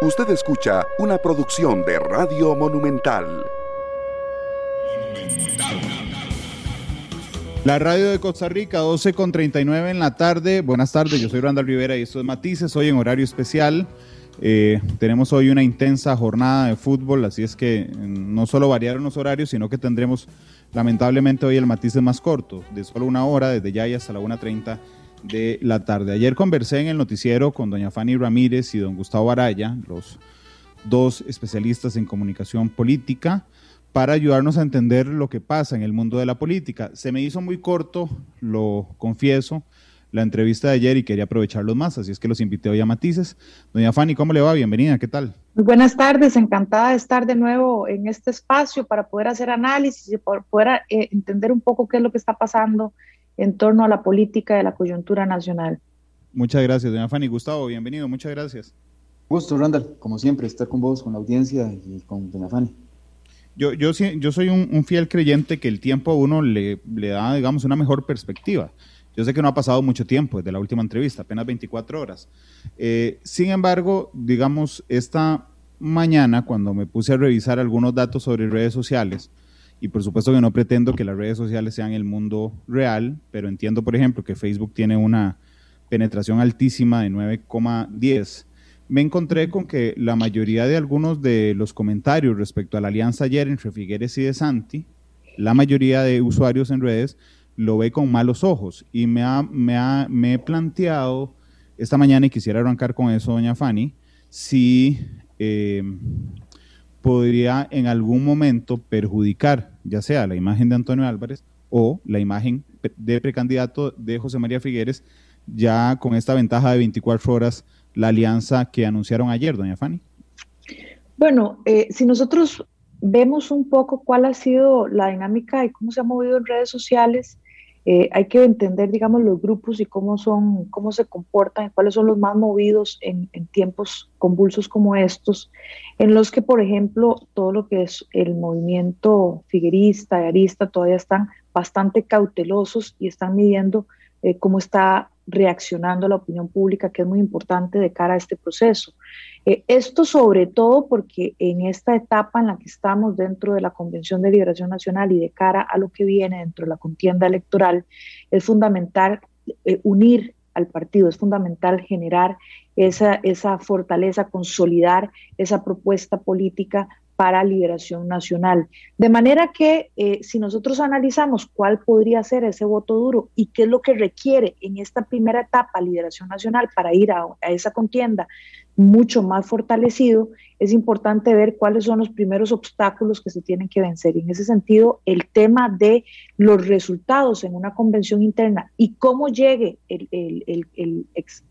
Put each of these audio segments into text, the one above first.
Usted escucha una producción de Radio Monumental. La radio de Costa Rica, 12 con 39 en la tarde. Buenas tardes, yo soy Randall Rivera y esto es Matices, hoy en horario especial. Eh, tenemos hoy una intensa jornada de fútbol, así es que mm, no solo variaron los horarios, sino que tendremos lamentablemente hoy el Matices más corto, de solo una hora, desde ya y hasta la 1.30 de la tarde. Ayer conversé en el noticiero con doña Fanny Ramírez y don Gustavo Araya, los dos especialistas en comunicación política, para ayudarnos a entender lo que pasa en el mundo de la política. Se me hizo muy corto, lo confieso, la entrevista de ayer y quería aprovecharlos más, así es que los invité hoy a Matices. Doña Fanny, ¿cómo le va? Bienvenida, ¿qué tal? Buenas tardes, encantada de estar de nuevo en este espacio para poder hacer análisis y poder eh, entender un poco qué es lo que está pasando en torno a la política de la coyuntura nacional. Muchas gracias, doña Fanny. Gustavo, bienvenido, muchas gracias. Gusto, Randall, como siempre, estar con vos, con la audiencia y con doña Fanny. Yo, yo, yo soy un, fiel creyente que el tiempo a uno le, le da, digamos, una mejor perspectiva. Yo sé que no ha pasado mucho tiempo desde la última entrevista, apenas 24 horas. Eh, sin embargo, digamos, esta mañana, cuando me puse a revisar algunos datos sobre redes sociales, y por supuesto que no pretendo que las redes sociales sean el mundo real, pero entiendo, por ejemplo, que Facebook tiene una penetración altísima de 9,10. Me encontré con que la mayoría de algunos de los comentarios respecto a la alianza ayer entre Figueres y De Santi, la mayoría de usuarios en redes lo ve con malos ojos y me, me, he planteado esta mañana y quisiera arrancar con eso, doña Fanny, si eh, podría en algún momento perjudicar ya sea la imagen de Antonio Álvarez o la imagen de precandidato de José María Figueres, ya con esta ventaja de 24 horas, la alianza que anunciaron ayer, doña Fanny. Bueno, eh, si nosotros vemos un poco cuál ha sido la dinámica y cómo se ha movido en redes sociales, eh, hay que entender, digamos, los grupos y cómo son, cómo se comportan, cuáles son los más movidos en, tiempos convulsos como estos, en los que, por ejemplo, todo lo que es el movimiento figuerista y arista todavía están bastante cautelosos y están midiendo eh, cómo está reaccionando la opinión pública, que es muy importante de cara a este proceso. Eh, esto sobre todo porque en esta etapa en la que estamos dentro de la Convención de Liberación Nacional y de cara a lo que viene dentro de la contienda electoral, es fundamental eh, unir al partido, es fundamental generar esa, esa fortaleza, consolidar esa propuesta política para liberación nacional. De manera que eh, si nosotros analizamos cuál podría ser ese voto duro y qué es lo que requiere en esta primera etapa liberación nacional para ir a, esa contienda mucho más fortalecido, es importante ver cuáles son los primeros obstáculos que se tienen que vencer. Y en ese sentido, el tema de los resultados en una convención interna y cómo llegue el, ex,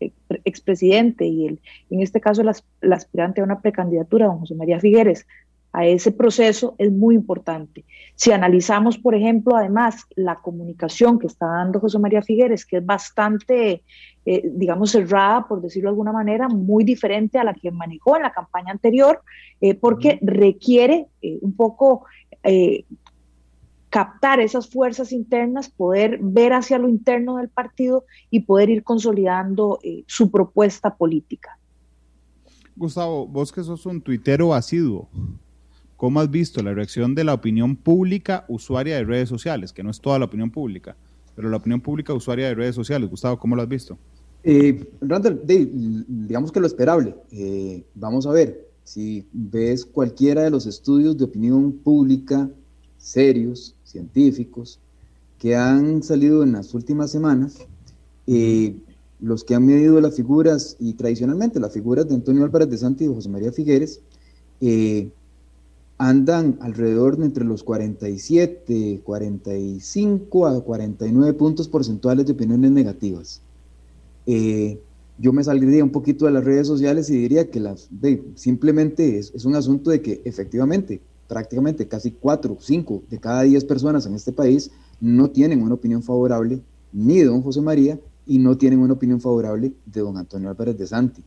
expresidente y el, en este caso el aspirante a una precandidatura, don José María Figueres, a ese proceso es muy importante. Si analizamos, por ejemplo, además la comunicación que está dando José María Figueres, que es bastante, eh, digamos, cerrada, por decirlo de alguna manera, muy diferente a la que manejó en la campaña anterior, eh, porque requiere eh, un poco captar esas fuerzas internas, poder ver hacia lo interno del partido y poder ir consolidando su propuesta política. Gustavo, vos que sos un tuitero asiduo, ¿Cómo has visto la reacción de la opinión pública usuaria de redes sociales? Que no es toda la opinión pública, pero la opinión pública usuaria de redes sociales. Gustavo, ¿cómo lo has visto? Eh, Randall, digamos que lo esperable. Eh, vamos a ver, si ves cualquiera de los estudios de opinión pública serios, científicos, que han salido en las últimas semanas, eh, los que han medido las figuras, y tradicionalmente las figuras de Antonio Álvarez de Santi y José María Figueres, eh, andan alrededor de entre los 47, 45 a 49 puntos porcentuales de opiniones negativas. Eh, yo me saldría un poquito de las redes sociales y diría que las, simplemente es, un asunto de que efectivamente prácticamente casi 4, 5 de cada 10 personas en este país no tienen una opinión favorable ni de don José María y no tienen una opinión favorable de don Antonio Álvarez de Santi.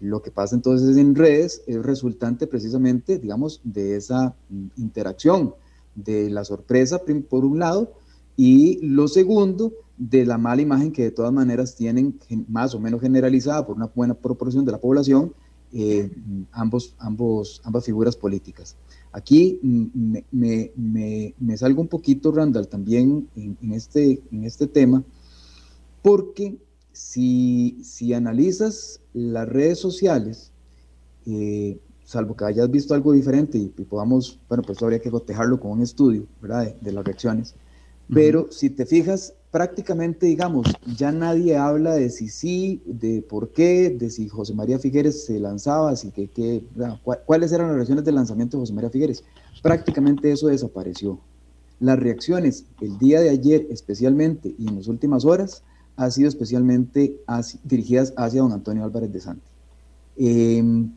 Lo que pasa entonces en redes es resultante precisamente, digamos, de esa interacción, de la sorpresa por un lado, y lo segundo, de la mala imagen que de todas maneras tienen más o menos generalizada por una buena proporción de la población eh, ambos, ambos, ambas figuras políticas. Aquí me, me, salgo un poquito, Randall, también en, este, en este tema, porque si, si analizas las redes sociales, eh, salvo que hayas visto algo diferente y, podamos, bueno, pues habría que cotejarlo con un estudio, ¿verdad?, de, las reacciones. Pero si te fijas, prácticamente, digamos, ya nadie habla de si sí, de por qué, de si José María Figueres se lanzaba, si que, que cuáles eran las reacciones del lanzamiento de José María Figueres. Prácticamente eso desapareció. Las reacciones el día de ayer especialmente y en las últimas horas han sido especialmente dirigidas hacia don Antonio Álvarez de Santi. Em,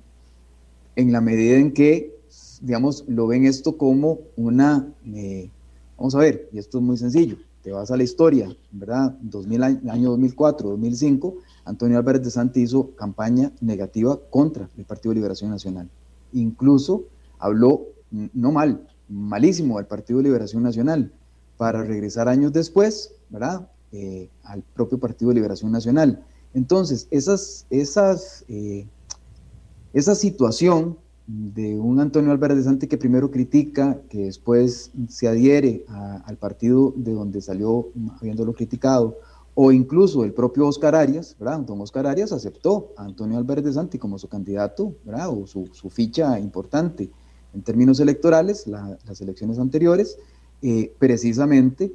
en la medida en que, digamos, lo ven esto como una, eh, vamos a ver, y esto es muy sencillo, te vas a la historia, ¿verdad? 2000, año 2004, 2005, Antonio Álvarez de Santi hizo campaña negativa contra el Partido Liberación Nacional. Incluso habló, no mal, malísimo del Partido Liberación Nacional, para regresar años después, ¿verdad? Eh, al propio Partido de Liberación Nacional. Entonces, esas, esas, eh, esa situación de un Antonio Álvarez de Santi que primero critica, que después se adhiere al partido de donde salió habiéndolo criticado, o incluso el propio Oscar Arias, ¿verdad? Don Oscar Arias aceptó a Antonio Álvarez de Santi como su candidato, ¿verdad? O su, ficha importante en términos electorales, las elecciones anteriores, eh, precisamente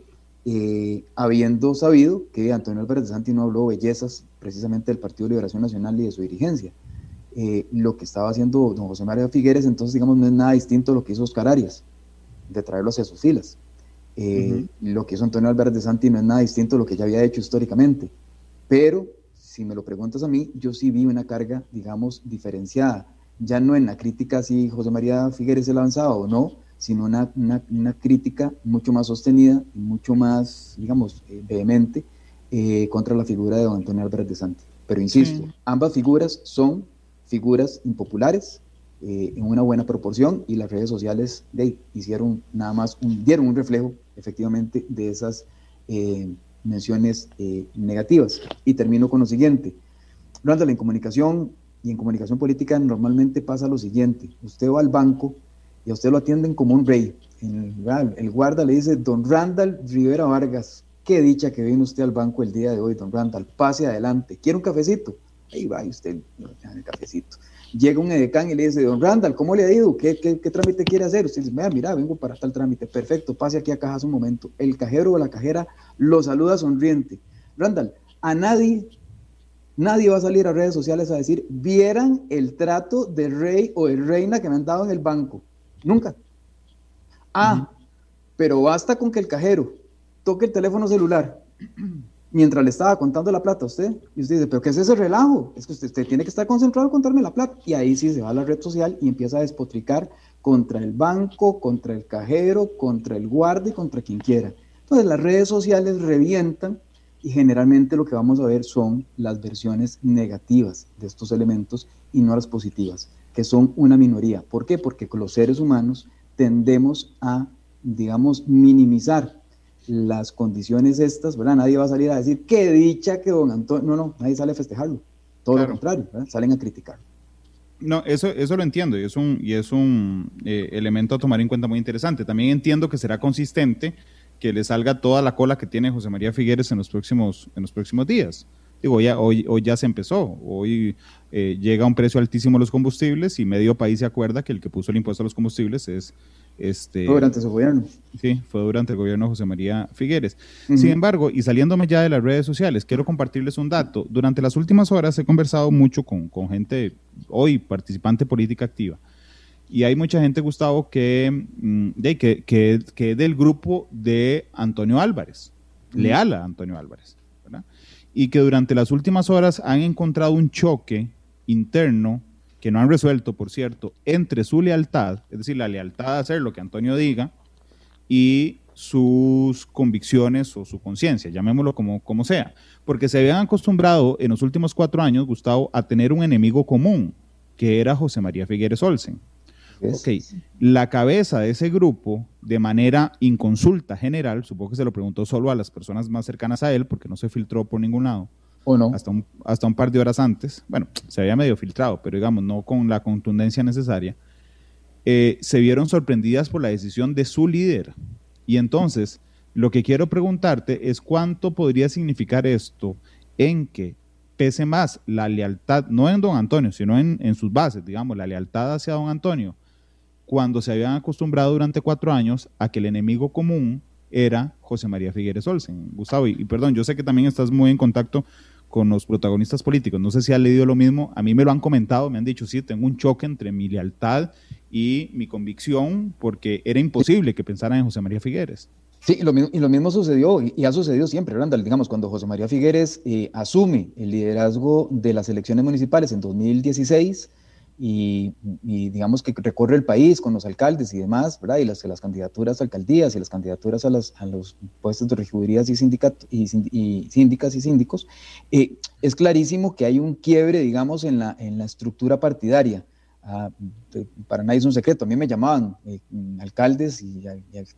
eh, habiendo sabido que Antonio Álvarez de Santi no habló bellezas precisamente del Partido de Liberación Nacional y de su dirigencia. Eh, lo que estaba haciendo don José María Figueres, entonces, digamos, no es nada distinto a lo que hizo Oscar Arias, de traerlo hacia sus filas. Eh, lo que hizo Antonio Álvarez de Santi no es nada distinto a lo que ya había hecho históricamente. Pero, si me lo preguntas a mí, yo sí vi una carga, digamos, diferenciada. Ya no en la crítica si José María Figueres se lanzaba o no, sino una, una, crítica mucho más sostenida y mucho más, digamos, eh, vehemente contra la figura de don Antonio Álvarez de Santi. Pero insisto, ambas figuras son figuras impopulares eh, en una buena proporción y las redes sociales de, hicieron nada más, un, dieron un reflejo efectivamente de esas eh, menciones eh, negativas. Y termino con lo siguiente. Randall, en comunicación y en comunicación política normalmente pasa lo siguiente. Usted va al banco y a usted lo atienden como un rey. El, el guarda le dice, don Randall Rivera Vargas, qué dicha que viene usted al banco el día de hoy, don Randall, pase adelante. ¿Quiere un cafecito? Ahí va y usted el cafecito. Llega un edecán y le dice, don Randall, ¿cómo le ha ido? ¿Qué, trámite quiere hacer? Usted dice, mira, mira, vengo para tal trámite. Perfecto, pase aquí a cajas un momento. El cajero o la cajera lo saluda sonriente. Randall, a nadie, nadie va a salir a redes sociales a decir, vieran el trato de rey o de reina que me han dado en el banco. Nunca. Ah, pero basta con que el cajero toque el teléfono celular mientras le estaba contando la plata a usted, y usted dice, pero ¿qué es ese relajo? Es que usted, tiene que estar concentrado en contarme la plata. Y ahí sí se va a la red social y empieza a despotricar contra el banco, contra el cajero, contra el guardia y contra quien quiera. Entonces las redes sociales revientan y generalmente lo que vamos a ver son las versiones negativas de estos elementos y no las positivas, que son una minoría. ¿Por qué? Porque los seres humanos tendemos a, digamos, minimizar las condiciones estas, ¿verdad? Nadie va a salir a decir, qué dicha que don Antonio, no, no, nadie sale a festejarlo, todo lo contrario, salen a criticar. No, eso, eso lo entiendo y es un, y es un eh, elemento a tomar en cuenta muy interesante. También entiendo que será consistente que le salga toda la cola que tiene José María Figueres en los próximos, en los próximos días. Digo, ya, hoy, hoy ya se empezó, hoy eh, llega un precio altísimo los combustibles y medio país se acuerda que el que puso el impuesto a los combustibles es este, fue durante su gobierno. Sí, fue durante el gobierno de José María Figueres. Sin embargo, y saliéndome ya de las redes sociales, quiero compartirles un dato. Durante las últimas horas he conversado mucho con, gente, hoy participante política activa, y hay mucha gente, Gustavo, que, mm, de, que, que, del grupo de Antonio Álvarez, leal a Antonio Álvarez, y que durante las últimas horas han encontrado un choque interno que no han resuelto, por cierto, entre su lealtad, es decir, la lealtad a hacer lo que Antonio diga, y sus convicciones o su conciencia, llamémoslo como, como sea, porque se habían acostumbrado en los últimos cuatro años, Gustavo, a tener un enemigo común, que era José María Figueres Olsen. Ok, la cabeza de ese grupo, de manera inconsulta general, supongo que se lo preguntó solo a las personas más cercanas a él, porque no se filtró por ningún lado, ¿O no? Hasta un, hasta un par de horas antes. Bueno, se había medio filtrado, pero digamos, no con la contundencia necesaria. Eh, se vieron sorprendidas por la decisión de su líder. Y entonces, lo que quiero preguntarte es cuánto podría significar esto en que pese más la lealtad, no en don Antonio, sino en, en sus bases, digamos, la lealtad hacia don Antonio, cuando se habían acostumbrado durante cuatro años a que el enemigo común era José María Figueres Olsen. Gustavo, y, perdón, yo sé que también estás muy en contacto con los protagonistas políticos. No sé si has leído lo mismo. A mí me lo han comentado, me han dicho, sí, tengo un choque entre mi lealtad y mi convicción, porque era imposible que pensaran en José María Figueres. Sí, lo mismo, y lo mismo sucedió, y, ha sucedido siempre, Randall. Digamos, cuando José María Figueres eh, asume el liderazgo de las elecciones municipales en 2016, y, digamos que recorre el país con los alcaldes y demás, ¿verdad? Y las, las candidaturas a alcaldías y las candidaturas a, las, a los puestos de regidurías y, sindicato, y, y síndicas y síndicos, eh, es clarísimo que hay un quiebre, digamos, en la, en la estructura partidaria. Ah, para nadie es un secreto, a mí me llamaban eh, alcaldes y,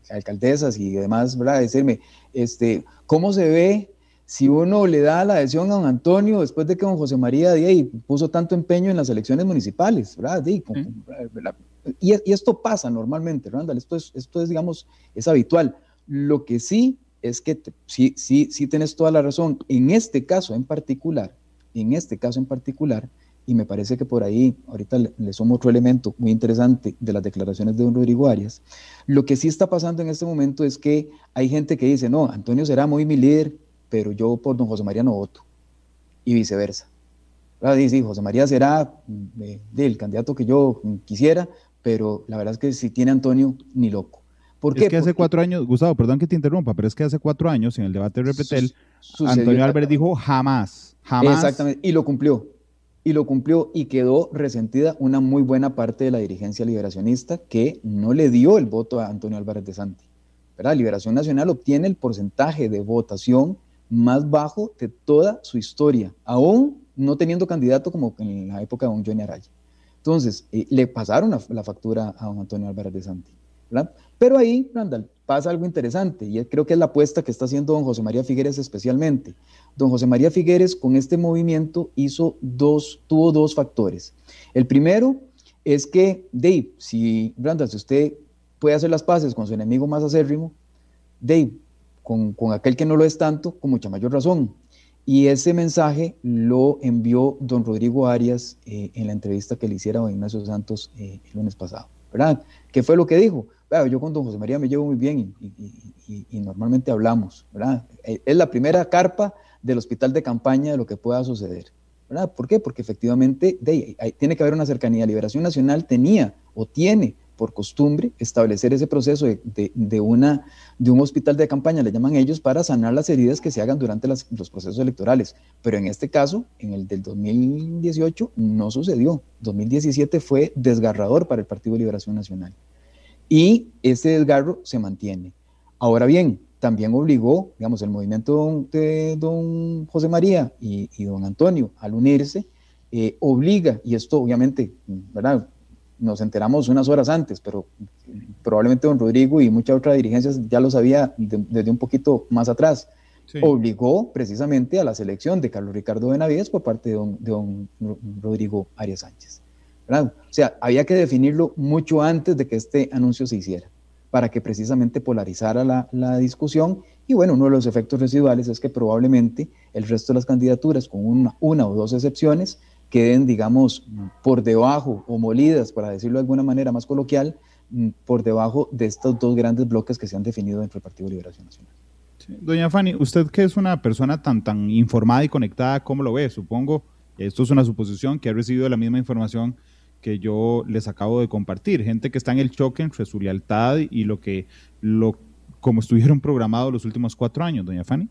alcaldesas y demás, ¿verdad? Decirme, este, ¿cómo se ve si uno le da la adhesión a don Antonio después de que don José María Díaz puso tanto empeño en las elecciones municipales, ¿verdad? Y, esto pasa normalmente, Randall, esto es, esto es, digamos, es habitual. Lo que sí es que sí, sí, sí tienes toda la razón. En este caso en particular, en este caso en particular, y me parece que por ahí, ahorita le, le sumo otro elemento muy interesante de las declaraciones de don Rodrigo Arias, lo que sí está pasando en este momento es que hay gente que dice, no, Antonio será muy mi líder, pero yo por don José María no voto, y viceversa. Sí, José María será eh, el candidato que yo quisiera, pero la verdad es que si tiene Antonio, ni loco. ¿Por es que hace cuatro años, Gustavo, perdón que te interrumpa, pero es que hace cuatro años en el debate de Repetel, Antonio Álvarez dijo jamás, jamás. Exactamente, y lo cumplió, y lo cumplió y quedó resentida una muy buena parte de la dirigencia liberacionista que no le dio el voto a Antonio Álvarez de Santi. ¿verdad? Liberación Nacional obtiene el porcentaje de votación más bajo de toda su historia, aún no teniendo candidato como en la época de don Johnny Araya. Entonces, eh, le pasaron la, factura a don Antonio Álvarez de Santi. Pero ahí, Randall, pasa algo interesante y creo que es la apuesta que está haciendo don José María Figueres especialmente. Don José María Figueres con este movimiento hizo dos, tuvo dos factores. El primero es que, Dave, si, Randall, si usted puede hacer las paces con su enemigo más acérrimo, Dave, con, aquel que no lo es tanto, con mucha mayor razón. Y ese mensaje lo envió don Rodrigo Arias eh, en la entrevista que le hiciera a Ignacio Santos eh, el lunes pasado, ¿verdad? ¿Qué fue lo que dijo? yo con don José María me llevo muy bien y, normalmente hablamos, ¿verdad? Eh, es la primera carpa del hospital de campaña de lo que pueda suceder, ¿verdad? ¿Por qué? Porque efectivamente tiene que haber una cercanía. Liberación Nacional tenía o tiene por costumbre establecer ese proceso de, una, de un hospital de campaña, le llaman ellos, para sanar las heridas que se hagan durante los procesos electorales. Pero en este caso, en el del 2018, no sucedió. 2017 fue desgarrador para el Partido de Liberación Nacional. Y ese desgarro se mantiene. Ahora bien, también obligó, digamos, el movimiento de don José María y, don Antonio al unirse, eh, obliga, y esto obviamente, ¿verdad? Nos enteramos unas horas antes, pero probablemente don Rodrigo y muchas otras dirigencias ya lo sabía desde un poquito más atrás. Obligó precisamente a la selección de Carlos Ricardo Benavides por parte de don, Rodrigo Arias Sánchez. O sea, había que definirlo mucho antes de que este anuncio se hiciera, para que precisamente polarizara la, la discusión. Y bueno, uno de los efectos residuales es que probablemente el resto de las candidaturas, con una, una o dos excepciones, queden, digamos, por debajo o molidas, para decirlo de alguna manera más coloquial, mm, por debajo de estos dos grandes bloques que se han definido dentro del Partido de Liberación Nacional. Doña Fanny, usted que es una persona tan, tan informada y conectada, ¿cómo lo ve? Supongo, esto es una suposición, que ha recibido la misma información que yo les acabo de compartir. Gente que está en el choque entre su lealtad y lo que, lo, como estuvieron programados los últimos cuatro años, doña Fanny.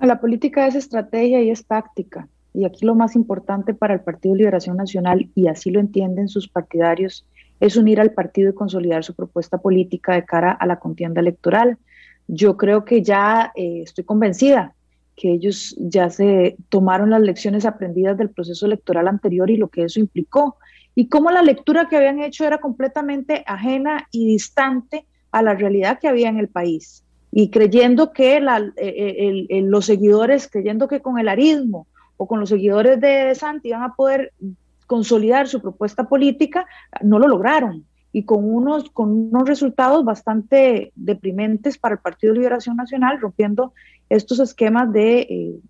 La política es estrategia y es táctica. Y aquí lo más importante para el Partido Liberación Nacional, y así lo entienden sus partidarios, es unir al partido y consolidar su propuesta política de cara a la contienda electoral. Yo creo que ya eh, estoy convencida que ellos ya se tomaron las lecciones aprendidas del proceso electoral anterior y lo que eso implicó, y cómo la lectura que habían hecho era completamente ajena y distante a la realidad que había en el país. y creyendo que los seguidores, creyendo que con el arismo o con los seguidores de Santi iban a poder consolidar su propuesta política, no lo lograron y con unos, con unos resultados bastante deprimentes para el Partido de Liberación Nacional, rompiendo estos esquemas de, eh,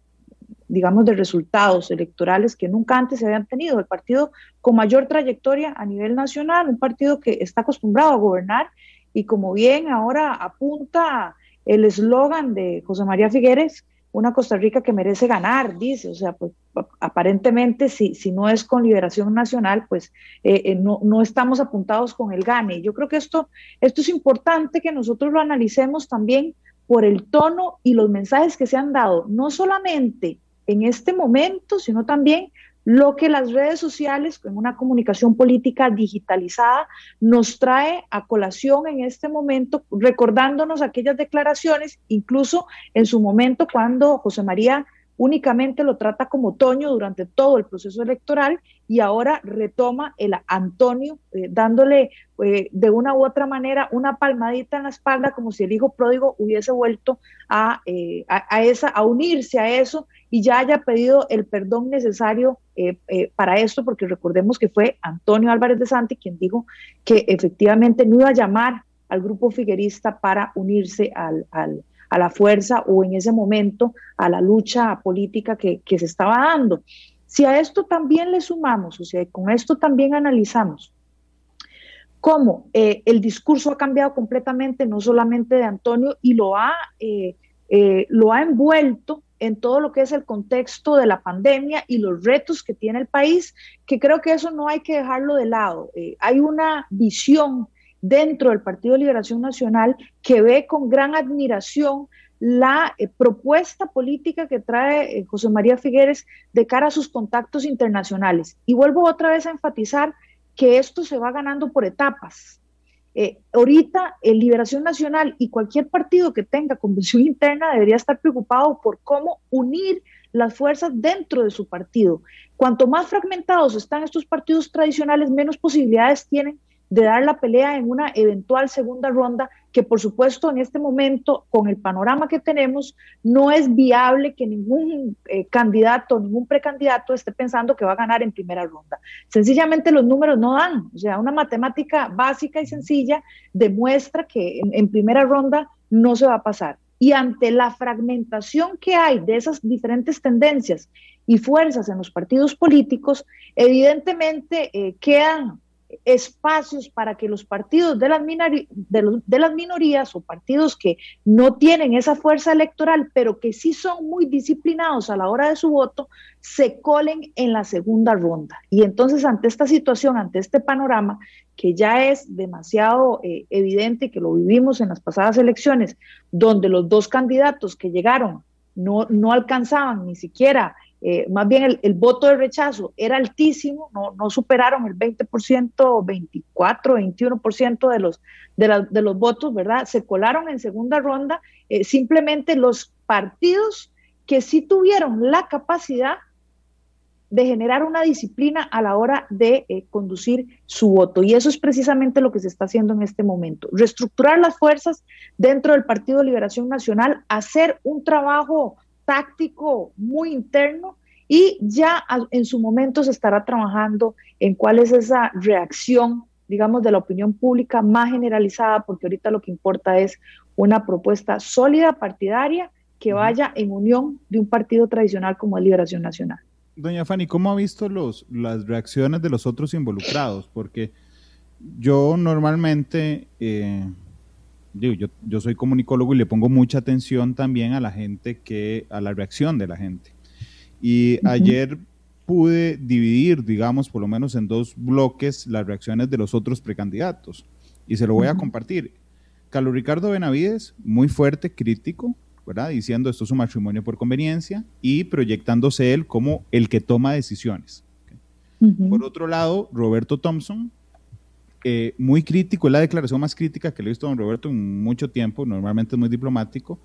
digamos, de resultados electorales que nunca antes se habían tenido. El partido con mayor trayectoria a nivel nacional, un partido que está acostumbrado a gobernar y como bien ahora apunta el eslogan de José María Figueres, una Costa Rica que merece ganar, dice, o sea, pues aparentemente si, si no es con liberación nacional, pues eh, eh, no, no, estamos apuntados con el gane. Yo creo que esto, esto es importante que nosotros lo analicemos también por el tono y los mensajes que se han dado, no solamente en este momento, sino también lo que las redes sociales, con una comunicación política digitalizada, nos trae a colación en este momento, recordándonos aquellas declaraciones, incluso en su momento cuando José María únicamente lo trata como Toño durante todo el proceso electoral y ahora retoma el Antonio, eh, dándole eh, de una u otra manera una palmadita en la espalda como si el hijo pródigo hubiese vuelto a, eh, a, esa, a unirse a eso y ya haya pedido el perdón necesario para esto, porque recordemos que fue Antonio Álvarez de Santi quien dijo que efectivamente no iba a llamar al grupo figuerista para unirse al, al a la fuerza o en ese momento a la lucha política que, se estaba dando. Si a esto también le sumamos, o sea, con esto también analizamos cómo eh, el discurso ha cambiado completamente, no solamente de Antonio, y lo ha, eh, eh, lo ha envuelto en todo lo que es el contexto de la pandemia y los retos que tiene el país, que creo que eso no hay que dejarlo de lado. hay una visión dentro del Partido de Liberación Nacional que ve con gran admiración la eh, propuesta política que trae eh, José María Figueres de cara a sus contactos internacionales. Y vuelvo otra vez a enfatizar que esto se va ganando por etapas. Eh, ahorita, el Liberación Nacional y cualquier partido que tenga convención interna debería estar preocupado por cómo unir las fuerzas dentro de su partido. Cuanto más fragmentados están estos partidos tradicionales, menos posibilidades tienen de dar la pelea en una eventual segunda ronda, que por supuesto en este momento, con el panorama que tenemos, no es viable que ningún eh, candidato, ningún precandidato esté pensando que va a ganar en primera ronda. Sencillamente los números no dan, o sea, una matemática básica y sencilla demuestra que en primera ronda no se va a pasar. Y ante la fragmentación que hay de esas diferentes tendencias y fuerzas en los partidos políticos, evidentemente eh, quedan espacios para que los partidos de las, minorías o partidos que no tienen esa fuerza electoral, pero que sí son muy disciplinados a la hora de su voto, se colen en la segunda ronda. Y entonces ante esta situación, ante este panorama, que ya es demasiado eh, evidente que lo vivimos en las pasadas elecciones, donde los dos candidatos que llegaron no, no alcanzaban ni siquiera eh, más bien el, voto de rechazo era altísimo, no, no superaron el 20%, 24, 21% de los, de, de, los votos, ¿verdad? Se colaron en segunda ronda eh, simplemente los partidos que sí tuvieron la capacidad de generar una disciplina a la hora de eh, conducir su voto. Y eso es precisamente lo que se está haciendo en este momento. Reestructurar las fuerzas dentro del Partido Liberación Nacional, hacer un trabajo táctico muy interno y ya en su momento se estará trabajando en cuál es esa reacción, digamos, de la opinión pública más generalizada, porque ahorita lo que importa es una propuesta sólida, partidaria, que vaya en unión de un partido tradicional como es Liberación Nacional. Doña Fanny, ¿cómo ha visto los, las reacciones de los otros involucrados? Porque yo normalmente... Eh, yo, yo soy comunicólogo y le pongo mucha atención también a la gente que, a la reacción de la gente. Y ayer pude dividir, digamos, por lo menos en dos bloques las reacciones de los otros precandidatos. Y se lo voy a compartir. Carlos Ricardo Benavides, muy fuerte, crítico, ¿verdad? Diciendo esto es un matrimonio por conveniencia y proyectándose él como el que toma decisiones. Por otro lado, Roberto Thompson, eh, muy crítico, es la declaración más crítica que le he visto a don Roberto en mucho tiempo, normalmente es muy diplomático,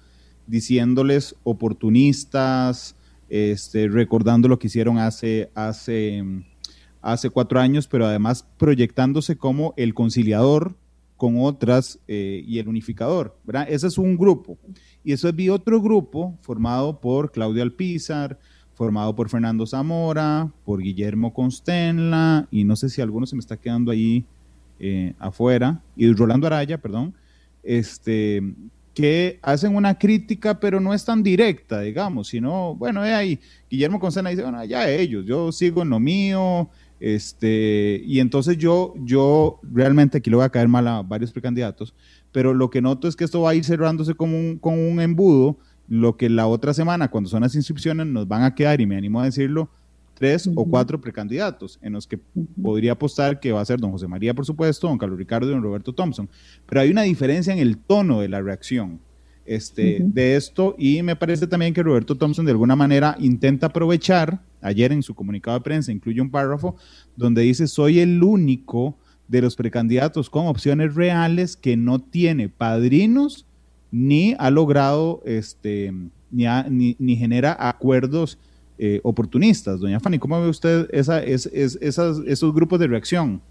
diciéndoles oportunistas, este, recordando lo que hicieron hace, hace, hace cuatro años, pero además proyectándose como el conciliador con otras eh, y el unificador, ¿verdad? Ese es un grupo. Y después vi otro grupo formado por Claudia Alpizar, formado por Fernando Zamora, por Guillermo Constenla, y no sé si alguno se me está quedando ahí eh, afuera, y Rolando Araya, perdón, este, que hacen una crítica, pero no es tan directa, digamos, sino, bueno, ahí, Guillermo Constenla dice, bueno, ya ellos, yo sigo en lo mío, este, y entonces yo, yo realmente aquí le voy a caer mal a varios precandidatos, pero lo que noto es que esto va a ir cerrándose como un, como un embudo, lo que la otra semana, cuando son las inscripciones, nos van a quedar, y me animo a decirlo, tres o cuatro precandidatos, en los que podría apostar que va a ser don José María, por supuesto, don Carlos Ricardo y don Roberto Thompson. Pero hay una diferencia en el tono de la reacción este, de esto, y me parece también que Roberto Thompson de alguna manera intenta aprovechar, ayer en su comunicado de prensa incluye un párrafo donde dice, soy el único de los precandidatos con opciones reales que no tiene padrinos ni ha logrado, este, ni, ni, genera acuerdos eh, oportunistas. Doña Fanny, ¿cómo ve usted esa, es, esos grupos de reacción?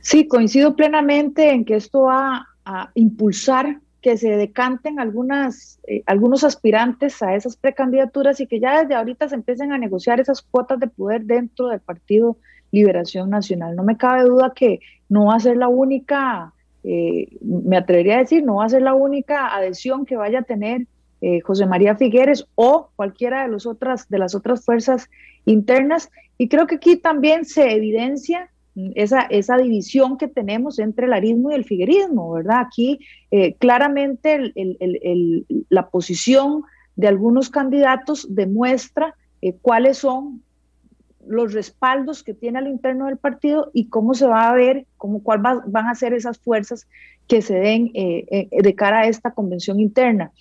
Sí, coincido plenamente en que esto va a impulsar que se decanten algunas, eh, algunos aspirantes a esas precandidaturas y que ya desde ahorita se empiecen a negociar esas cuotas de poder dentro del Partido Liberación Nacional. No me cabe duda que no va a ser la única eh, me atrevería a decir, no va a ser la única adhesión que vaya a tener eh, José María Figueres o cualquiera de, las otras fuerzas internas. Y creo que aquí también se evidencia esa, esa división que tenemos entre el arismo y el figuerismo, ¿verdad? Aquí eh, claramente la posición de algunos candidatos demuestra cuáles son los respaldos que tiene al interno del partido y cómo se va a ver, cómo, cuál van a ser esas fuerzas que se den eh, eh, de cara a esta convención interna.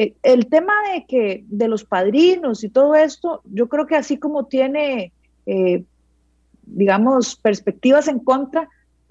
Eh, el tema de, que, de los padrinos y todo esto, yo creo que así como tiene, digamos, perspectivas en contra,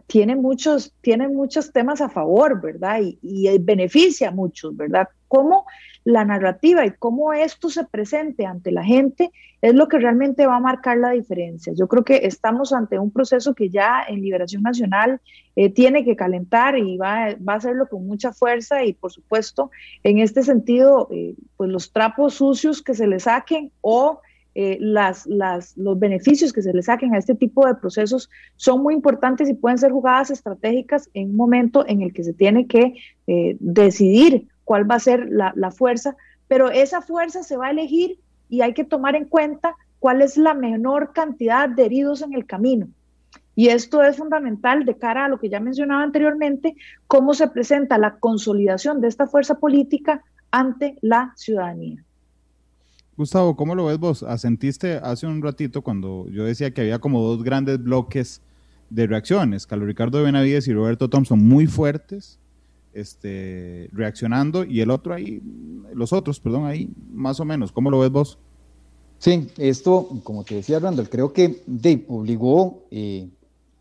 tiene muchos, tiene muchos temas a favor, ¿verdad? Y, y beneficia a muchos, ¿verdad? Cómo la narrativa y cómo esto se presente ante la gente es lo que realmente va a marcar la diferencia. Yo creo que estamos ante un proceso que ya en Liberación Nacional eh, tiene que calentar y va, va, a hacerlo con mucha fuerza y por supuesto en este sentido eh, pues los trapos sucios que se le saquen o eh, las, las, los beneficios que se le saquen a este tipo de procesos son muy importantes y pueden ser jugadas estratégicas en un momento en el que se tiene que decidir cuál va a ser la, fuerza, pero esa fuerza se va a elegir y hay que tomar en cuenta cuál es la menor cantidad de heridos en el camino. Y esto es fundamental de cara a lo que ya mencionaba anteriormente, cómo se presenta la consolidación de esta fuerza política ante la ciudadanía. Gustavo, ¿cómo lo ves vos? Asentiste hace un ratito cuando yo decía que había como dos grandes bloques de reacciones, Carlos Ricardo de Benavides y Roberto Thompson, muy fuertes, este, reaccionando y el otro ahí, los otros, perdón, ahí más o menos. ¿Cómo lo ves vos? Sí, esto, como te decía Randall, creo que Dave obligó eh,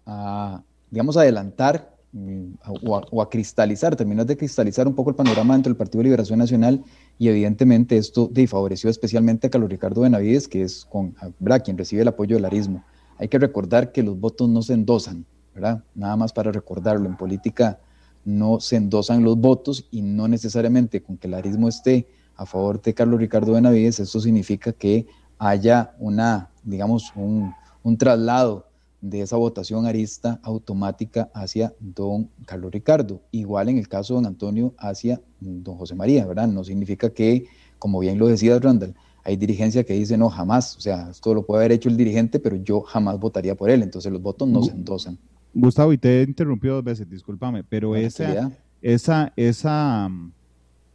a, digamos, adelantar mm, o, a, cristalizar, terminar de cristalizar un poco el panorama dentro del Partido de Liberación Nacional y evidentemente esto de, favoreció especialmente a Carlos Ricardo Benavides, que es con, ¿verdad? quien recibe el apoyo del arismo. Hay que recordar que los votos no se endosan, ¿verdad? Nada más para recordarlo. En política no se endosan los votos y no necesariamente con que el arismo esté a favor de Carlos Ricardo Benavides, esto significa que haya una, digamos, un, traslado de esa votación arista automática hacia don Carlos Ricardo. Igual en el caso de don Antonio hacia don José María, ¿verdad? No significa que, como bien lo decía Randall, hay dirigencia que dice no, jamás, o sea, esto lo puede haber hecho el dirigente, pero yo jamás votaría por él, entonces los votos no se endosan. Gustavo, y te he interrumpido dos veces, discúlpame, pero esa, esa, esa,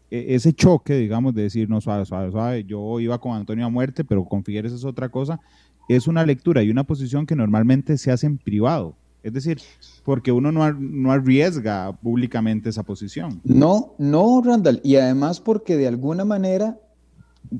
e, ese choque, digamos, de decir, no, suave, suave, suave, yo iba con Antonio a muerte, pero con Figueres es otra cosa, es una lectura y una posición que normalmente se hace en privado. Es decir, porque uno no, no arriesga públicamente esa posición. No, no, Randall, y además porque de alguna manera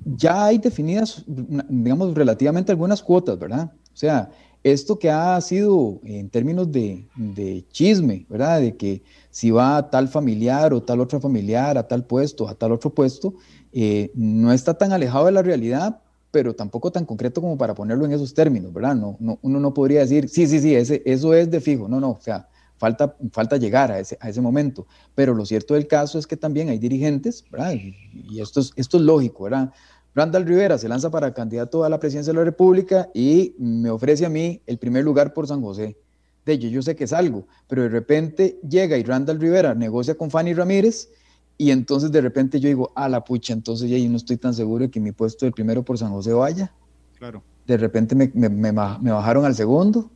ya hay definidas, digamos, relativamente algunas cuotas, ¿verdad? O sea, esto que ha sido en términos de, chisme, ¿verdad? De que si va a tal familiar o tal otro familiar, a tal puesto, a tal otro puesto, eh, no está tan alejado de la realidad, pero tampoco tan concreto como para ponerlo en esos términos, ¿verdad? No, no, uno no podría decir, sí, sí, sí, ese, eso es de fijo, no, no, o sea, falta, falta llegar a ese, a ese momento. Pero lo cierto del caso es que también hay dirigentes, ¿verdad? Y, esto, es, esto es lógico, ¿verdad? Randall Rivera se lanza para candidato a la presidencia de la República y me ofrece a mí el primer lugar por San José. De ello, yo sé que es algo, pero de repente llega y Randall Rivera negocia con Fanny Ramírez y entonces de repente yo digo, a la pucha, entonces ya yo no estoy tan seguro de que mi puesto del primero por San José vaya. Claro. De repente me, me, me, bajaron al segundo,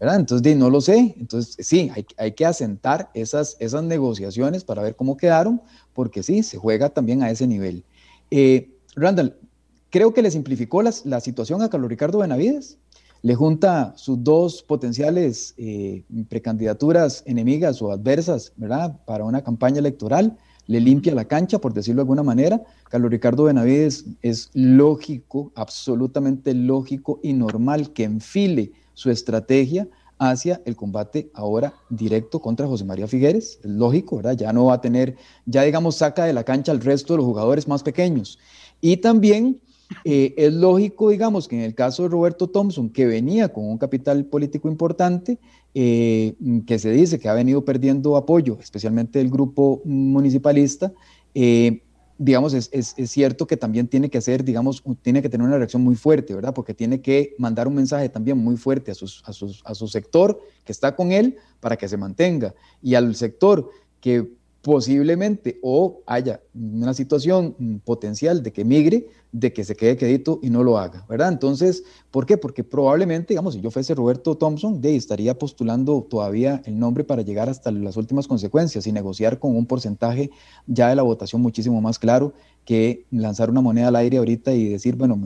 ¿verdad? Entonces no lo sé. Entonces sí, hay, hay, que asentar esas, esas negociaciones para ver cómo quedaron, porque sí, se juega también a ese nivel. Eh, Randall, creo que le simplificó la, situación a Carlos Ricardo Benavides le junta sus dos potenciales eh, precandidaturas enemigas o adversas, ¿verdad? Para una campaña electoral le limpia la cancha, por decirlo de alguna manera. Carlos Ricardo Benavides es lógico, absolutamente lógico y normal que enfile su estrategia hacia el combate ahora directo contra José María Figueres. Es lógico, ¿verdad? Ya no va a tener, ya digamos, saca de la cancha al resto de los jugadores más pequeños. Y también eh, es lógico, digamos, que en el caso de Roberto Thompson, que venía con un capital político importante, eh, que se dice que ha venido perdiendo apoyo, especialmente del grupo municipalista, eh, digamos, es, cierto que también tiene que hacer, digamos, tiene que tener una reacción muy fuerte, ¿verdad? Porque tiene que mandar un mensaje también muy fuerte a, a su sector que está con él para que se mantenga y al sector que posiblemente o haya una situación potencial de que migre, de que se quede quedito y no lo haga, ¿verdad? Entonces, ¿por qué? Porque probablemente, digamos, si yo fuese Roberto Thompson, de, estaría postulando todavía el nombre para llegar hasta las últimas consecuencias y negociar con un porcentaje ya de la votación muchísimo más claro que lanzar una moneda al aire ahorita y decir, bueno,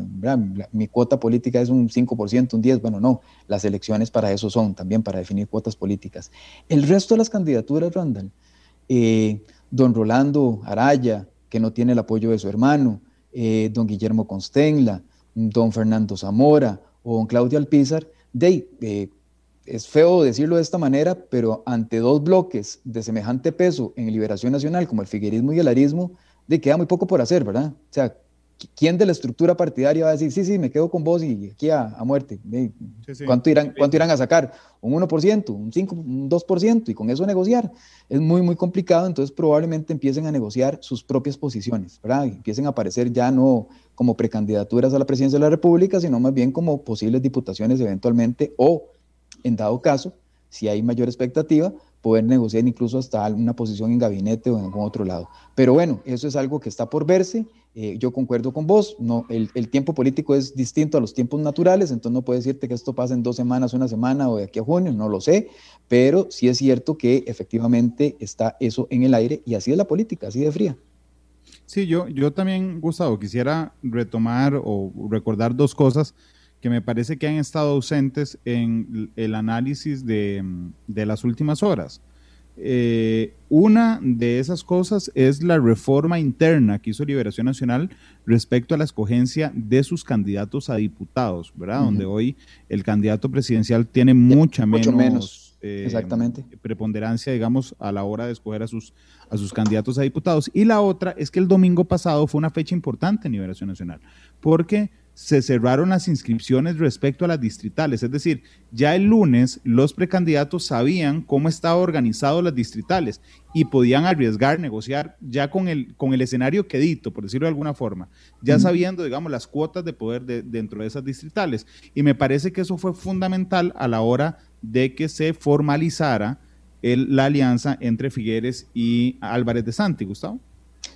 mi cuota política es un 5%, un 10%, bueno, no, las elecciones para eso son, también para definir cuotas políticas. El resto de las candidaturas, Randall, eh, don Rolando Araya, que no tiene el apoyo de su hermano, eh, don Guillermo Constenla, don Fernando Zamora o don Claudio Alpizar, de, eh, es feo decirlo de esta manera, pero ante dos bloques de semejante peso en Liberación Nacional como el figuerismo y el arismo, de queda muy poco por hacer, ¿verdad? O sea, ¿quién de la estructura partidaria va a decir, sí, sí, me quedo con vos y aquí a, muerte? ¿Cuánto, irán, ¿Cuánto irán a sacar? ¿Un 1%, un 5%, un 2%? Y con eso negociar. Es muy, muy complicado, entonces probablemente empiecen a negociar sus propias posiciones, ¿verdad? empiecen a aparecer ya no como precandidaturas a la presidencia de la República, sino más bien como posibles diputaciones eventualmente o, en dado caso, si hay mayor expectativa, poder negociar incluso hasta una posición en gabinete o en algún otro lado. Pero bueno, eso es algo que está por verse. Eh, yo concuerdo con vos, no, el, tiempo político es distinto a los tiempos naturales, entonces no puedo decirte que esto pasa en dos semanas, una semana o de aquí a junio, no lo sé, pero sí es cierto que efectivamente está eso en el aire y así es la política, así de fría. Sí, yo, yo también, Gustavo, quisiera retomar o recordar dos cosas que me parece que han estado ausentes en el análisis de, las últimas horas. Eh, una de esas cosas es la reforma interna que hizo Liberación Nacional respecto a la escogencia de sus candidatos a diputados, ¿verdad? Donde hoy el candidato presidencial tiene mucha menos, eh, exactamente. preponderancia, digamos, a la hora de escoger a sus, a sus candidatos a diputados. Y la otra es que el domingo pasado fue una fecha importante en Liberación Nacional, porque se cerraron las inscripciones respecto a las distritales. Es decir, ya el lunes los precandidatos sabían cómo estaba organizado las distritales y podían arriesgar, negociar ya con el, con el escenario quedito, por decirlo de alguna forma, ya sabiendo, digamos, las cuotas de poder dentro de esas distritales. Y me parece que eso fue fundamental a la hora de que se formalizara la alianza entre Figueres y Álvarez de Santi, Gustavo.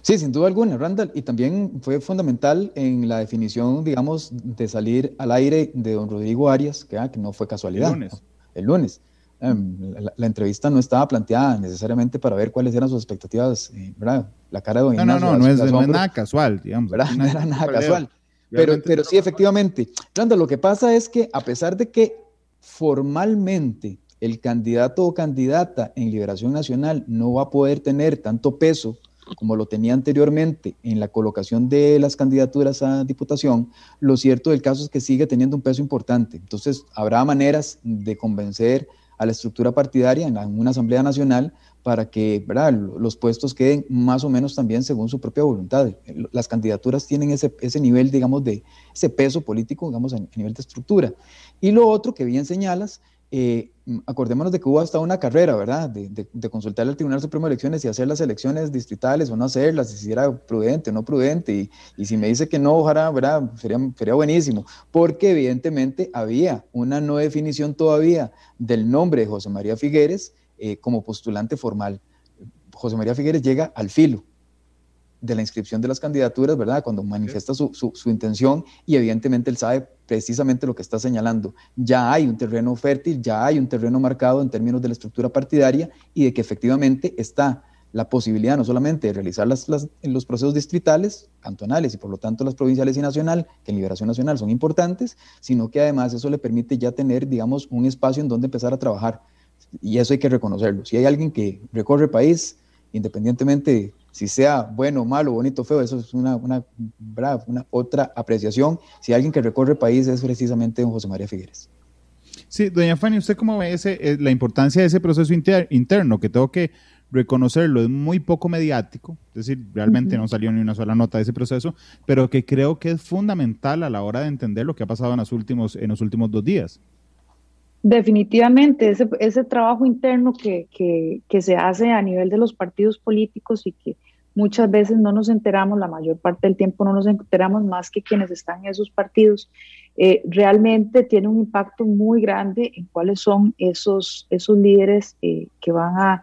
Sí, sin duda alguna, Randall. Y también fue fundamental en la definición, digamos, de salir al aire de don Rodrigo Arias, que, ah, que no fue casualidad. El lunes. El lunes. Em, la, entrevista no estaba planteada necesariamente para ver cuáles eran sus expectativas, eh, ¿verdad? La cara de don No, no, no, no es, nada casual, digamos. No era nada casual. Pero, pero sí, efectivamente. Randall, lo que pasa es que a pesar de que formalmente el candidato o candidata en Liberación Nacional no va a poder tener tanto peso como lo tenía anteriormente en la colocación de las candidaturas a diputación, lo cierto del caso es que sigue teniendo un peso importante. Entonces, habrá maneras de convencer a la estructura partidaria en una Asamblea Nacional para que los puestos queden más o menos también según su propia voluntad. Las candidaturas tienen ese, ese nivel, digamos, de ese peso político, digamos, a, nivel de estructura. Y lo otro que bien señalas, eh, acordémonos de que hubo hasta una carrera, ¿verdad? De, de, consultarle al Tribunal Supremo de Elecciones si hacer las elecciones distritales o no hacerlas, si era prudente o no prudente, y, y si me dice que no, ojalá, ¿verdad? Sería, sería buenísimo, porque evidentemente había una no definición todavía del nombre de José María Figueres eh, como postulante formal. José María Figueres llega al filo, de la inscripción de las candidaturas, ¿verdad? Cuando manifiesta su, su, intención y evidentemente él sabe precisamente lo que está señalando. Ya hay un terreno fértil, ya hay un terreno marcado en términos de la estructura partidaria y de que efectivamente está la posibilidad no solamente de realizar las, en los procesos distritales, cantonales y por lo tanto las provinciales y nacional, que en Liberación Nacional son importantes, sino que además eso le permite ya tener, digamos, un espacio en donde empezar a trabajar. Y eso hay que reconocerlo. Si hay alguien que recorre el país, independientemente si sea bueno, malo, bonito, feo, eso es una, una, una otra apreciación. Si alguien que recorre el país es precisamente don José María Figueres. Sí, doña Fanny, ¿usted cómo ve ese, eh, la importancia de ese proceso interno? Que tengo que reconocerlo, es muy poco mediático, es decir, realmente no salió ni una sola nota de ese proceso, pero que creo que es fundamental a la hora de entender lo que ha pasado en los últimos, en los últimos dos días. Definitivamente, ese, ese trabajo interno que, que, que, se hace a nivel de los partidos políticos y que muchas veces no nos enteramos, la mayor parte del tiempo no nos enteramos más que quienes están en esos partidos, eh, realmente tiene un impacto muy grande en cuáles son esos, esos líderes eh, que, van a,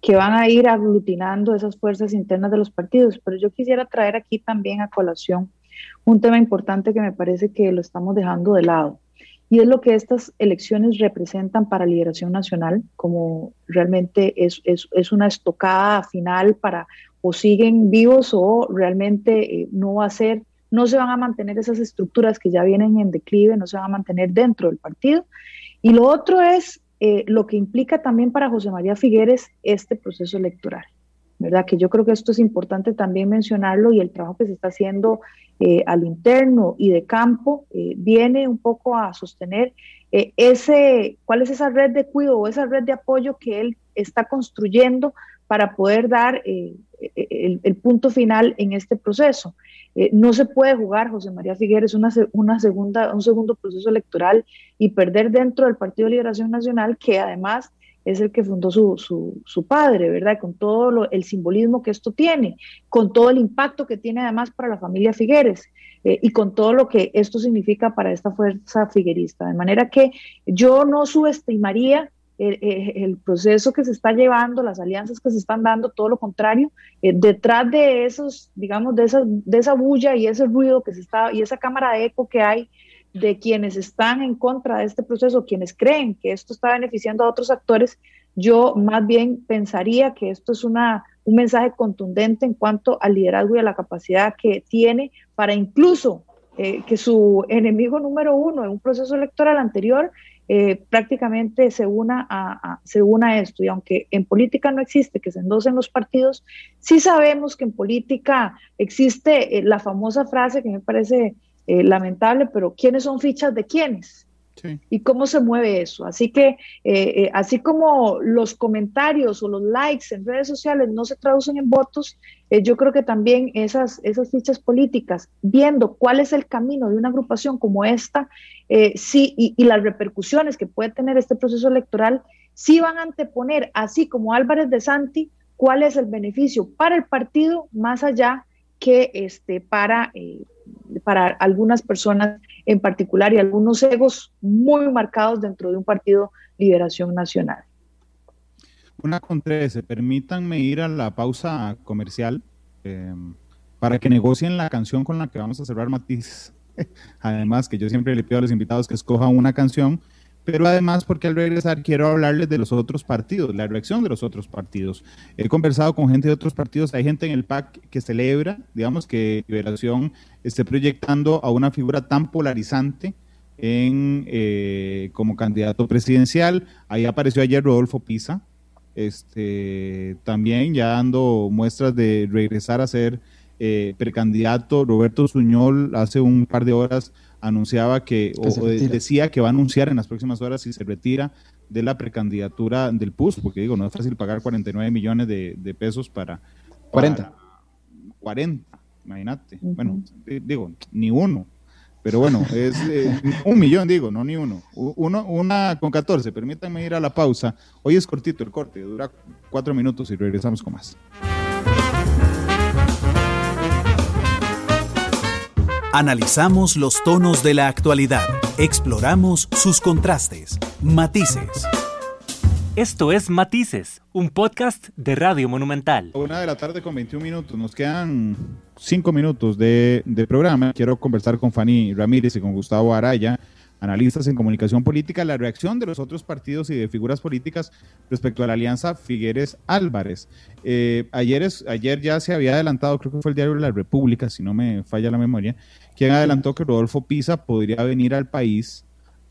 que van a ir aglutinando esas fuerzas internas de los partidos. Pero yo quisiera traer aquí también a colación un tema importante que me parece que lo estamos dejando de lado y es lo que estas elecciones representan para Liberación Nacional, como realmente es, es, es una estocada final para o siguen vivos o realmente eh, no va a ser, no se van a mantener esas estructuras que ya vienen en declive, no se van a mantener dentro del partido. Y lo otro es eh, lo que implica también para José María Figueres este proceso electoral. ¿verdad? Que yo creo que esto es importante también mencionarlo y el trabajo que se está haciendo eh, al interno y de campo eh, viene un poco a sostener eh, ese, cuál es esa red de cuidado o esa red de apoyo que él está construyendo para poder dar el, el, punto final en este proceso. no se puede jugar, José María Figueres, una, una segunda, un segundo proceso electoral y perder dentro del Partido de Liberación Nacional, que además es el que fundó su, su, padre, ¿verdad? Con todo el simbolismo que esto tiene, con todo el impacto que tiene además para la familia Figueres eh, y con todo lo que esto significa para esta fuerza figuerista. De manera que yo no subestimaría el, proceso que se está llevando, las alianzas que se están dando, todo lo contrario, eh, detrás de esos, digamos, de esa, de esa bulla y ese ruido que se está, y esa cámara de eco que hay, de quienes están en contra de este proceso, quienes creen que esto está beneficiando a otros actores, yo más bien pensaría que esto es una, un mensaje contundente en cuanto al liderazgo y a la capacidad que tiene para incluso eh, que su enemigo número uno en un proceso electoral anterior eh, prácticamente se una, a, se una a esto. Y aunque en política no existe que se endosen los partidos, sí sabemos que en política existe eh, la famosa frase que me parece eh, lamentable, pero ¿quiénes son fichas de quiénes? ¿Y cómo se mueve eso? Así que, eh, eh, así como los comentarios o los likes en redes sociales no se traducen en votos, yo creo que también esas, esas fichas políticas, viendo cuál es el camino de una agrupación como esta, sí, y, y, las repercusiones que puede tener este proceso electoral, sí van a anteponer, así como Álvarez de Santi, cuál es el beneficio para el partido más allá que este, para, para algunas personas en particular y algunos egos muy marcados dentro de un partido Liberación Nacional. Una con 13, permítanme ir a la pausa comercial eh, para que negocien la canción con la que vamos a cerrar Matiz. Además, que yo siempre le pido a los invitados que escojan una canción pero además porque al regresar quiero hablarles de los otros partidos, la reacción de los otros partidos. He conversado con gente de otros partidos, hay gente en el PAC que celebra, digamos, que Liberación esté proyectando a una figura tan polarizante en, eh, como candidato presidencial. Ahí apareció ayer Rodolfo Pisa, este, también ya dando muestras de regresar a ser eh, precandidato. Roberto Suñol hace un par de horas anunciaba que, o decía que va a anunciar en las próximas horas si se retira de la precandidatura del PUS, porque digo, no es fácil pagar 49 millones de, pesos para, 40. 40, imagínate. Bueno, digo, ni uno. Pero bueno, es eh, un millón, digo, no ni uno. uno. Una con 14. Permítanme ir a la pausa. Hoy es cortito el corte, dura cuatro minutos y regresamos con más. Analizamos los tonos de la actualidad. Exploramos sus contrastes, matices. Esto es Matices, un podcast de Radio Monumental. Una de la tarde con 21 minutos. Nos quedan cinco minutos de, de, programa. Quiero conversar con Fanny Ramírez y con Gustavo Araya, analistas en comunicación política, la reacción de los otros partidos y de figuras políticas respecto a la alianza Figueres Álvarez. Eh, ayer, es, ayer ya se había adelantado, creo que fue el diario de la República, si no me falla la memoria, quien adelantó que Rodolfo Pisa podría venir al país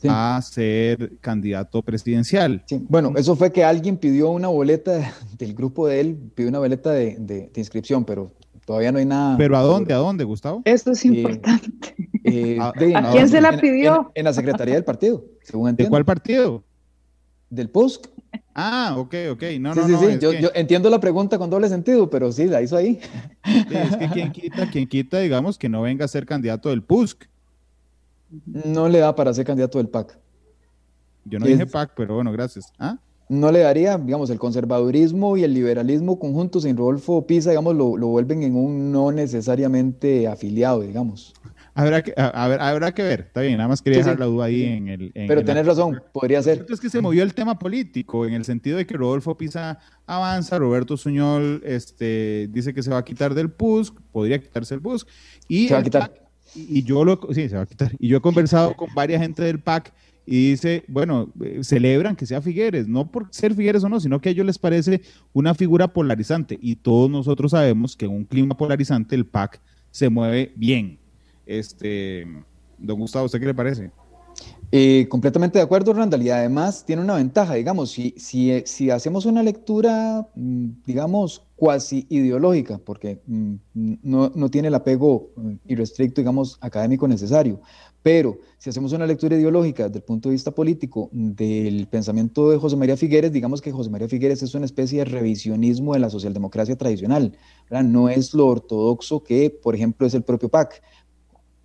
a ser candidato presidencial. Bueno, eso fue que alguien pidió una boleta del grupo de él, pidió una boleta de, inscripción, pero todavía no hay nada. ¿Pero a dónde? ¿A dónde, Gustavo? Esto es importante. Eh, ¿A, quién se la pidió? En, la Secretaría del partido, según entiendo. ¿De cuál partido? Del PUSC. Ah, ok, ok. No, no, sí, sí. Yo, yo, entiendo la pregunta con doble sentido, pero sí, la hizo ahí. es que quien quita, quien quita, digamos, que no venga a ser candidato del PUSC no le da para ser candidato del PAC. Yo no dije PAC, pero bueno, gracias. ¿Ah? No le daría, digamos, el conservadurismo y el liberalismo conjuntos en Rodolfo Pisa, digamos, lo, vuelven en un no necesariamente afiliado, digamos. Habrá que, a, ver, habrá que ver, está bien, nada más quería dejar la duda ahí en el... pero tenés razón, podría ser. Es que se movió el tema político, en el sentido de que Rodolfo Pisa avanza, Roberto Suñol este, dice que se va a quitar del PUSC, podría quitarse el PUSC, y se va a quitar y yo lo, sí, se va a quitar. Y yo he conversado con varias gente del PAC y dice, bueno, eh, celebran que sea Figueres, no por ser Figueres o no, sino que a ellos les parece una figura polarizante. Y todos nosotros sabemos que en un clima polarizante el PAC se mueve bien. Este, don Gustavo, ¿usted qué le parece? Eh, completamente de acuerdo, Randall, y además tiene una ventaja, digamos, si, si, eh, si hacemos una lectura, mm, digamos, cuasi ideológica, porque mm, no, no, tiene el apego mm, irrestricto, digamos, académico necesario, pero si hacemos una lectura ideológica desde el punto de vista político del pensamiento de José María Figueres, digamos que José María Figueres es una especie de revisionismo de la socialdemocracia tradicional, no es lo ortodoxo que, por ejemplo, es el propio PAC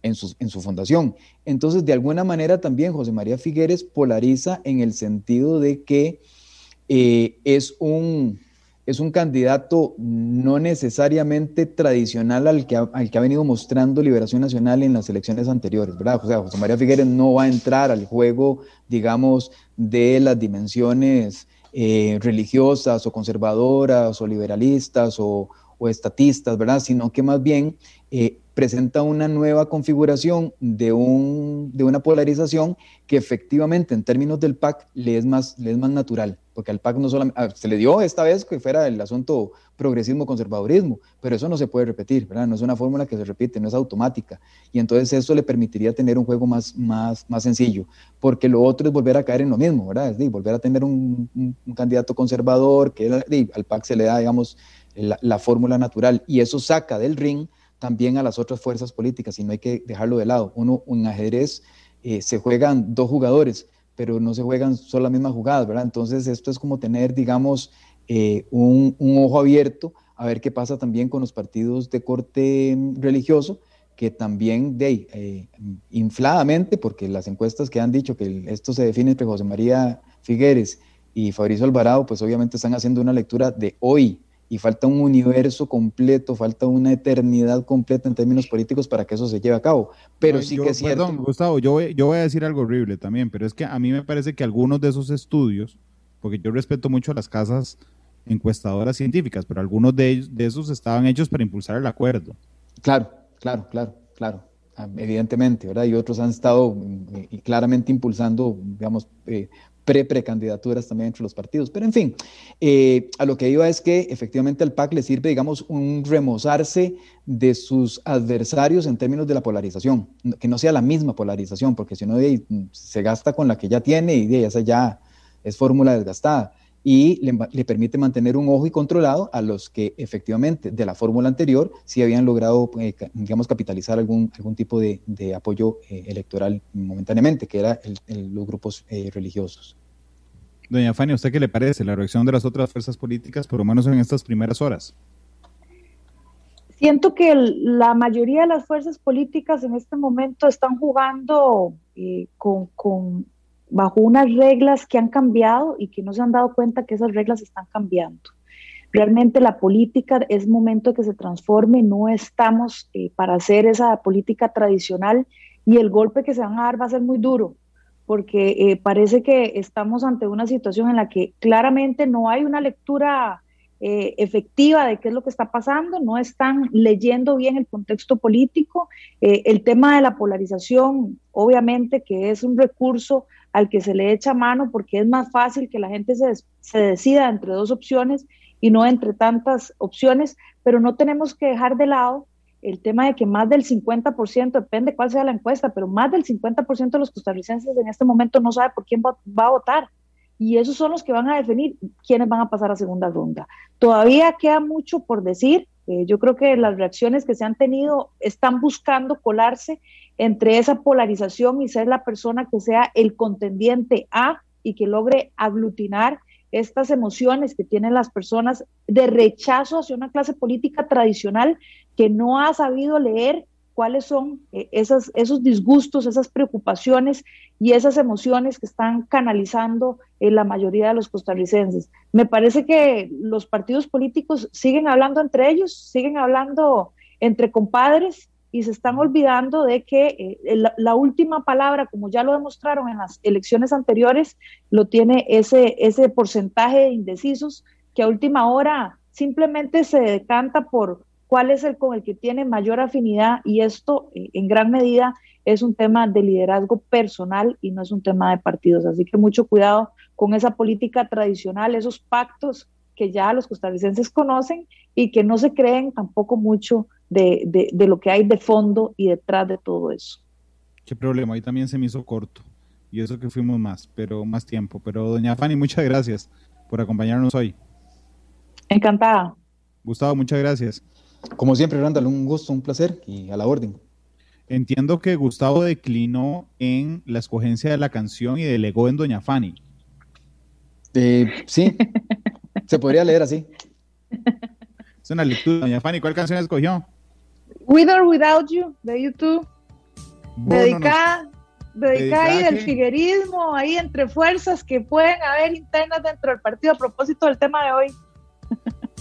en su, en su fundación. Entonces, de alguna manera también José María Figueres polariza en el sentido de que eh, es, un, es un candidato no necesariamente tradicional al que, ha, al que ha venido mostrando Liberación Nacional en las elecciones anteriores, ¿verdad? O sea, José María Figueres no va a entrar al juego, digamos, de las dimensiones eh, religiosas o conservadoras o liberalistas o, o estatistas, ¿verdad? Sino que más bien eh, presenta una nueva configuración de, un, de una polarización que efectivamente en términos del PAC le es más, le es más natural, porque al PAC no solamente, ah, se le dio esta vez que fuera el asunto progresismo-conservadurismo, pero eso no se puede repetir, ¿verdad? No es una fórmula que se repite, no es automática, y entonces eso le permitiría tener un juego más, más, más sencillo, porque lo otro es volver a caer en lo mismo, ¿verdad? Es decir, volver a tener un, candidato conservador, que al PAC se le da, digamos, la, la fórmula natural, y eso saca del ring también a las otras fuerzas políticas y no hay que dejarlo de lado. Uno, en ajedrez eh, se juegan dos jugadores, pero no se juegan solo las mismas jugadas, ¿verdad? Entonces esto es como tener, digamos, eh, un, ojo abierto a ver qué pasa también con los partidos de corte mm, religioso, que también de eh, infladamente, porque las encuestas que han dicho que esto se define entre José María Figueres y Fabricio Alvarado, pues obviamente están haciendo una lectura de hoy, y falta un universo completo, falta una eternidad completa en términos políticos para que eso se lleve a cabo. Pero sí que es cierto. Perdón, Gustavo, yo voy, yo voy a decir algo horrible también, pero es que a mí me parece que algunos de esos estudios, porque yo respeto mucho a las casas encuestadoras científicas, pero algunos de, ellos, de esos estaban hechos para impulsar el acuerdo. Claro, claro, claro, claro. Ah, evidentemente, ¿verdad? Y otros han estado y claramente impulsando, digamos, eh, pre-precandidaturas también entre los partidos. Pero en fin, eh, a lo que iba es que efectivamente al PAC le sirve, digamos, un remozarse de sus adversarios en términos de la polarización, que no sea la misma polarización, porque si no se gasta con la que ya tiene y esa ya es fórmula desgastada y le, permite mantener un ojo y controlado a los que efectivamente de la fórmula anterior sí habían logrado, eh, digamos, capitalizar algún, algún tipo de, apoyo eh, electoral momentáneamente, que eran los grupos eh, religiosos. Doña Fanny, ¿a usted qué le parece la reacción de las otras fuerzas políticas, por lo menos en estas primeras horas? Siento que la mayoría de las fuerzas políticas en este momento están jugando eh, con, con, bajo unas reglas que han cambiado y que no se han dado cuenta que esas reglas están cambiando. Realmente la política es momento de que se transforme, no estamos eh, para hacer esa política tradicional y el golpe que se van a dar va a ser muy duro, porque eh, parece que estamos ante una situación en la que claramente no hay una lectura eh, efectiva de qué es lo que está pasando, no están leyendo bien el contexto político. Eh, el tema de la polarización, obviamente que es un recurso al que se le echa mano porque es más fácil que la gente se, se decida entre dos opciones y no entre tantas opciones, pero no tenemos que dejar de lado el tema de que más del 50%, depende cuál sea la encuesta, pero más del 50% de los costarricenses en este momento no sabe por quién va, va a votar y esos son los que van a definir quiénes van a pasar a segunda ronda. Todavía queda mucho por decir. Eh, yo creo que las reacciones que se han tenido están buscando colarse entre esa polarización y ser la persona que sea el contendiente A y que logre aglutinar estas emociones que tienen las personas de rechazo hacia una clase política tradicional que no ha sabido leer cuáles son eh, esos disgustos, esas preocupaciones y esas emociones que están canalizando en la mayoría de los costarricenses. Me parece que los partidos políticos siguen hablando entre ellos, siguen hablando entre compadres y se están olvidando de que eh, la, última palabra, como ya lo demostraron en las elecciones anteriores, lo tiene ese, ese porcentaje de indecisos que a última hora simplemente se decanta por, cuál es el con el que tiene mayor afinidad y esto eh, en gran medida es un tema de liderazgo personal y no es un tema de partidos. Así que mucho cuidado con esa política tradicional, esos pactos que ya los costarricenses conocen y que no se creen tampoco mucho de, de, lo que hay de fondo y detrás de todo eso. Qué problema, ahí también se me hizo corto y eso que fuimos más, pero más tiempo. Pero doña Fanny, muchas gracias por acompañarnos hoy. Encantada. Gustavo, muchas gracias. Como siempre, Randall, un gusto, un placer y a la orden. Entiendo que Gustavo declinó en la escogencia de la canción y delegó en Doña Fanny. Eh, sí, se podría leer así. Es una lectura. Doña Fanny, ¿cuál canción escogió? With or Without You, de YouTube. dedicada, dedicada ahí del figuerismo, ahí entre fuerzas que pueden haber internas dentro del partido a propósito del tema de hoy.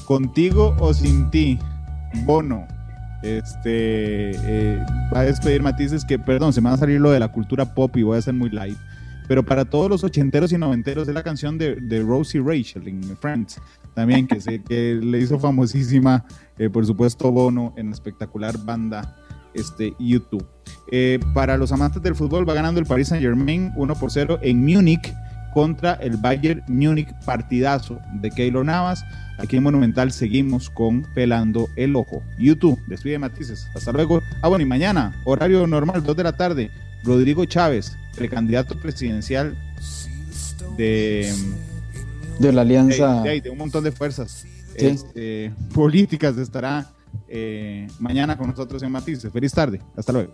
¿Contigo o sin ti? Bono este eh, va a despedir matices que, perdón, se me va a salir lo de la cultura pop y voy a ser muy light. Pero para todos los ochenteros y noventeros es la canción de, de Rosie Rachel en Friends, también que, se, que le hizo famosísima, eh, por supuesto, Bono en la espectacular banda este, YouTube. Eh, para los amantes del fútbol va ganando el Paris Saint Germain 1 por 0 en Múnich contra el Bayern Múnich, partidazo de Keylor Navas. Aquí en Monumental seguimos con Pelando el Ojo. YouTube, despide matices. Hasta luego. Ah, bueno, y mañana, horario normal, 2 de la tarde, Rodrigo Chávez, precandidato presidencial de... De la alianza... De, un montón de fuerzas este, políticas estará eh, mañana con nosotros en Matices. Feliz tarde. Hasta luego.